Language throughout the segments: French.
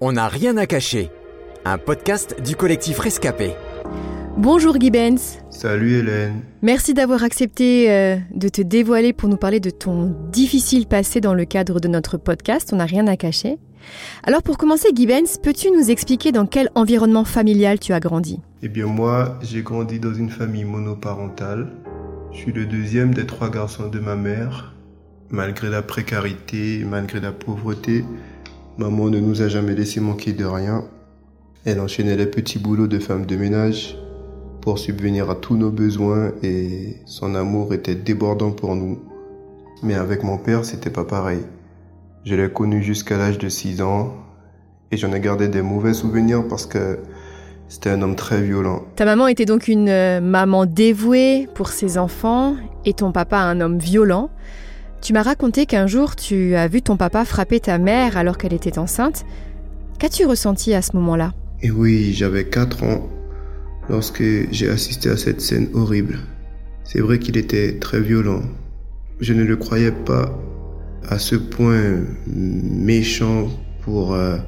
On n'a rien à cacher. Un podcast du collectif Rescapé. Bonjour Guy Benz. Salut Hélène. Merci d'avoir accepté euh, de te dévoiler pour nous parler de ton difficile passé dans le cadre de notre podcast. On n'a rien à cacher. Alors pour commencer, Guy Benz, peux-tu nous expliquer dans quel environnement familial tu as grandi? Eh bien moi, j'ai grandi dans une famille monoparentale. Je suis le deuxième des trois garçons de ma mère. Malgré la précarité, malgré la pauvreté, maman ne nous a jamais laissé manquer de rien. Elle enchaînait les petits boulots de femme de ménage pour subvenir à tous nos besoins et son amour était débordant pour nous. Mais avec mon père, c'était pas pareil. Je l'ai connu jusqu'à l'âge de 6 ans et j'en ai gardé des mauvais souvenirs parce que c'était un homme très violent. Ta maman était donc une euh, maman dévouée pour ses enfants et ton papa un homme violent. Tu m'as raconté qu'un jour tu as vu ton papa frapper ta mère alors qu'elle était enceinte. Qu'as-tu ressenti à ce moment-là? Et oui, j'avais 4 ans lorsque j'ai assisté à cette scène horrible. C'est vrai qu'il était très violent. Je ne le croyais pas à ce point méchant pour euh,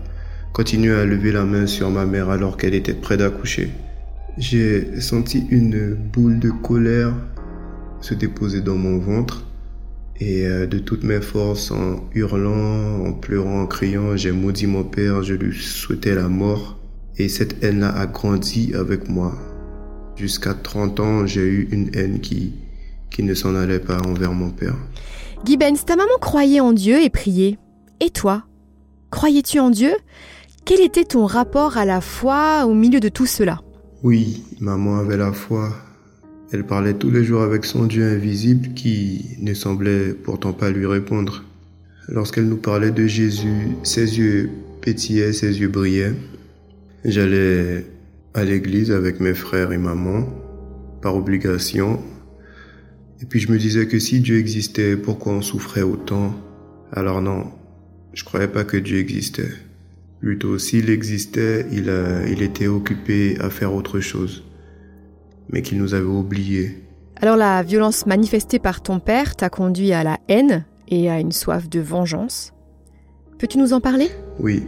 continuer à lever la main sur ma mère alors qu'elle était près d'accoucher. J'ai senti une boule de colère se déposer dans mon ventre et euh, de toutes mes forces, en hurlant, en pleurant, en criant, j'ai maudit mon père, je lui souhaitais la mort. Et cette haine-là a grandi avec moi. Jusqu'à 30 ans, j'ai eu une haine qui, qui ne s'en allait pas envers mon père. Guy Benz, ta maman croyait en Dieu et priait. Et toi Croyais-tu en Dieu? Quel était ton rapport à la foi au milieu de tout cela? Oui, maman avait la foi. Elle parlait tous les jours avec son Dieu invisible qui ne semblait pourtant pas lui répondre. Lorsqu'elle nous parlait de Jésus, ses yeux pétillaient, ses yeux brillaient. J'allais à l'église avec mes frères et maman, par obligation, et puis je me disais que si Dieu existait, pourquoi on souffrait autant? Alors non, je croyais pas que Dieu existait. Plutôt, s'il existait, il, il était occupé à faire autre chose, mais qu'il nous avait oubliés. Alors la violence manifestée par ton père t'a conduit à la haine et à une soif de vengeance. Peux-tu nous en parler? Oui,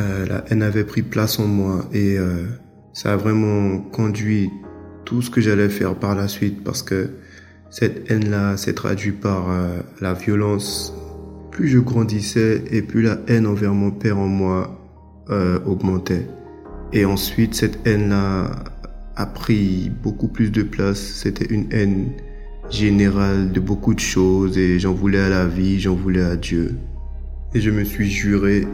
euh, la haine avait pris place en moi et euh, ça a vraiment conduit tout ce que j'allais faire par la suite parce que cette haine-là s'est traduite par euh, la violence. Plus je grandissais et plus la haine envers mon père en moi augmentait. Et ensuite, cette haine-là a pris beaucoup plus de place. C'était une haine générale de beaucoup de choses et j'en voulais à la vie, j'en voulais à Dieu. Et je me suis juré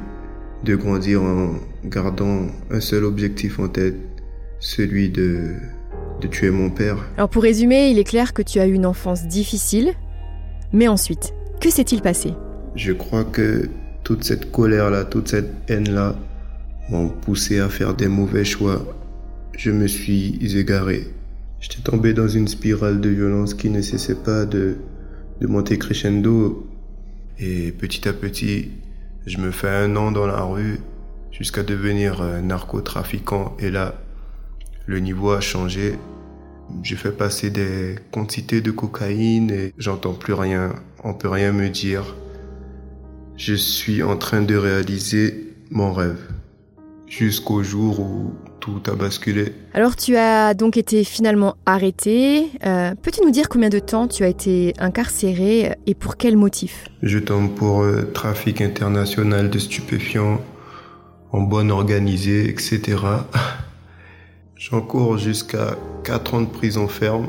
de grandir en gardant un seul objectif en tête, celui de de tuer mon père. Alors pour résumer, il est clair que tu as eu une enfance difficile, mais ensuite, que s'est-il passé? Je crois que toute cette colère-là, toute cette haine-là m'ont poussé à faire des mauvais choix. Je me suis égaré. J'étais tombé dans une spirale de violence qui ne cessait pas de, de monter crescendo. Et petit à petit, je me fais un an dans la rue jusqu'à devenir narcotrafiquant. Et là, le niveau a changé. J'ai fait passer des quantités de cocaïne et j'entends plus rien. On peut rien me dire. Je suis en train de réaliser mon rêve. Jusqu'au jour où tout a basculé. Alors tu as donc été finalement arrêté. Euh, Peux-tu nous dire combien de temps tu as été incarcéré et pour quel motif? Je tombe pour euh, trafic international de stupéfiants en bonne organisée, etc. J'encours jusqu'à 4 ans de prison ferme,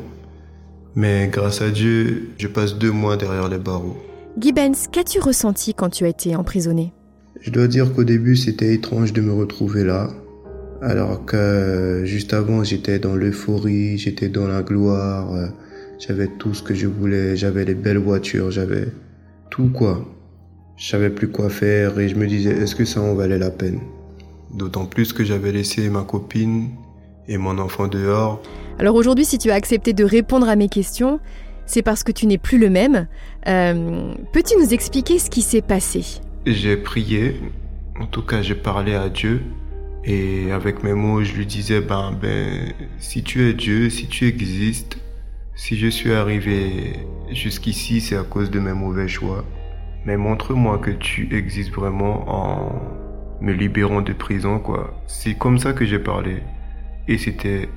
mais grâce à Dieu, je passe deux mois derrière les barreaux. Benz, qu'as-tu ressenti quand tu as été emprisonné? Je dois dire qu'au début, c'était étrange de me retrouver là, alors que juste avant, j'étais dans l'euphorie, j'étais dans la gloire, euh, j'avais tout ce que je voulais, j'avais les belles voitures, j'avais tout quoi. Je savais plus quoi faire et je me disais, est-ce que ça en valait la peine? D'autant plus que j'avais laissé ma copine et mon enfant dehors. Alors aujourd'hui, si tu as accepté de répondre à mes questions, c'est parce que tu n'es plus le même. Euh, Peux-tu nous expliquer ce qui s'est passé? J'ai prié, en tout cas j'ai parlé à Dieu, et avec mes mots, je lui disais, ben, ben, si tu es Dieu, si tu existes, si je suis arrivé jusqu'ici, c'est à cause de mes mauvais choix. Mais montre-moi que tu existes vraiment en, me libérant de prison, quoi. C'est comme ça que j'ai parlé. Et c'était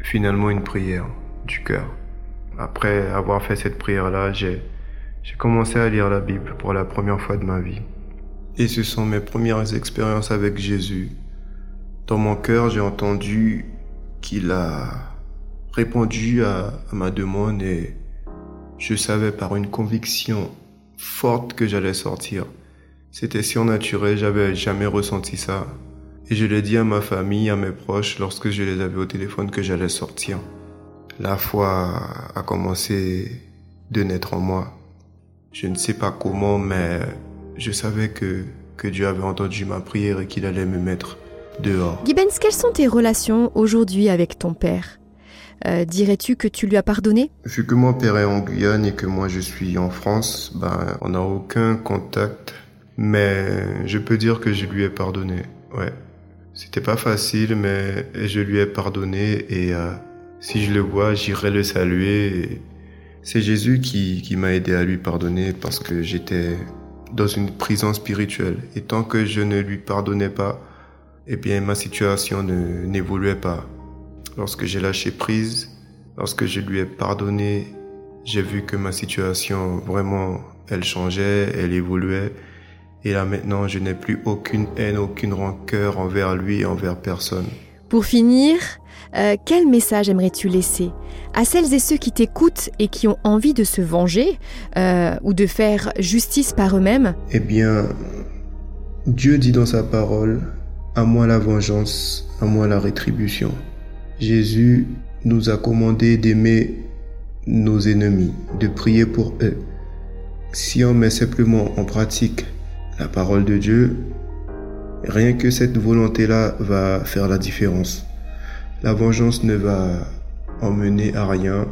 finalement une prière du cœur. Après avoir fait cette prière-là, j'ai, j'ai commencé à lire la Bible pour la première fois de ma vie. Et ce sont mes premières expériences avec Jésus. Dans mon cœur, j'ai entendu qu'il a répondu à, ma demande et je savais par une conviction forte que j'allais sortir. C'était surnaturel, j'avais jamais ressenti ça. Et je l'ai dit à ma famille, à mes proches, lorsque je les avais au téléphone que j'allais sortir. La foi a commencé de naître en moi. Je ne sais pas comment, mais je savais que, que Dieu avait entendu ma prière et qu'il allait me mettre dehors. Gibbons, quelles sont tes relations aujourd'hui avec ton père? Euh, Dirais-tu que tu lui as pardonné? Vu que mon père est en Guyane et que moi je suis en France, ben, on n'a aucun contact. Mais je peux dire que je lui ai pardonné. Ouais. C'était pas facile, mais je lui ai pardonné et euh, si je le vois, j'irai le saluer. C'est Jésus qui, qui m'a aidé à lui pardonner parce que j'étais dans une prison spirituelle. Et tant que je ne lui pardonnais pas, eh bien, ma situation n'évoluait pas. Lorsque j'ai lâché prise, lorsque je lui ai pardonné, j'ai vu que ma situation vraiment, elle changeait, elle évoluait. Et là maintenant, je n'ai plus aucune haine, aucune rancœur envers lui et envers personne. Pour finir, euh, quel message aimerais-tu laisser à celles et ceux qui t'écoutent et qui ont envie de se venger euh, ou de faire justice par eux-mêmes? Eh bien, Dieu dit dans sa parole, à moi la vengeance, à moi la rétribution. Jésus nous a commandé d'aimer nos ennemis, de prier pour eux. Si on met simplement en pratique la parole de Dieu, rien que cette volonté-là va faire la différence. La vengeance ne va emmener à rien,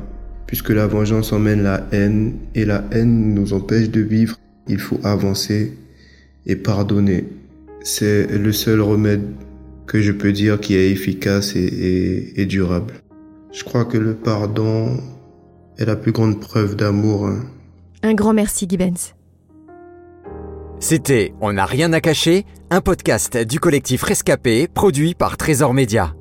puisque la vengeance emmène la haine, et la haine nous empêche de vivre. Il faut avancer et pardonner. C'est le seul remède que je peux dire qui est efficace et, et, et durable. Je crois que le pardon est la plus grande preuve d'amour. Hein. Un grand merci, Gibbons. C'était On n'a rien à cacher, un podcast du collectif Rescapé produit par Trésor Média.